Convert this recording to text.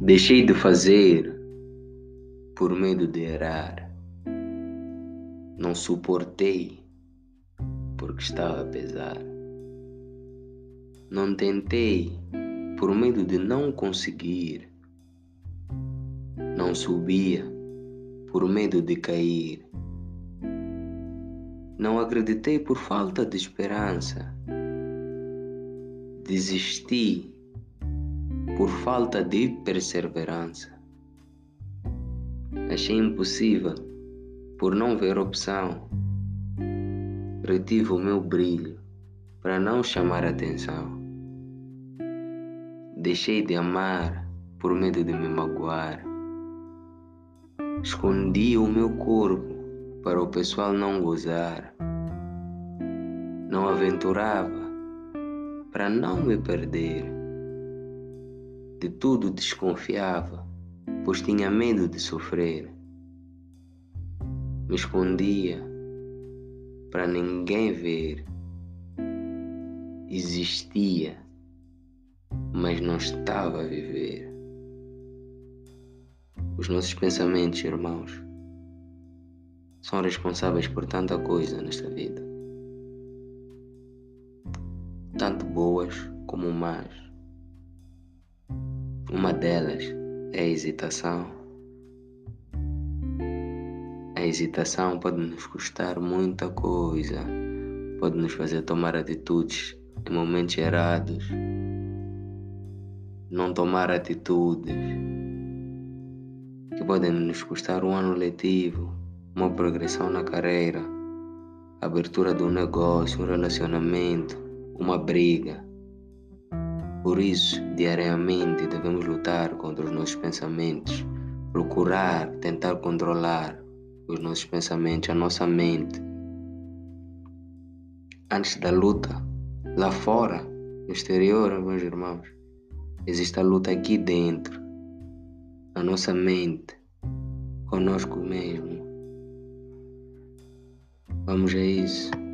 Deixei de fazer por medo de errar. Não suportei porque estava a pesar. Não tentei por medo de não conseguir. Não subia por medo de cair. Não acreditei por falta de esperança. Desisti por falta de perseverança. Achei impossível por não ver opção. Retive o meu brilho para não chamar atenção. Deixei de amar por medo de me magoar. Escondi o meu corpo para o pessoal não gozar. Não aventurava para não me perder. De tudo desconfiava, pois tinha medo de sofrer. Me escondia para ninguém ver. Existia, mas não estava a viver. Os nossos pensamentos, irmãos, são responsáveis por tanta coisa nesta vida, tanto boas como más. Uma delas é a hesitação. A hesitação pode nos custar muita coisa, pode nos fazer tomar atitudes em momentos errados, não tomar atitudes que podem nos custar um ano letivo, uma progressão na carreira, abertura de um negócio, um relacionamento, uma briga. Por isso, diariamente devemos lutar contra os nossos pensamentos, procurar, tentar controlar os nossos pensamentos, a nossa mente. Antes da luta, lá fora, no exterior, meus irmãos, existe a luta aqui dentro, na nossa mente, conosco mesmo. Vamos a isso.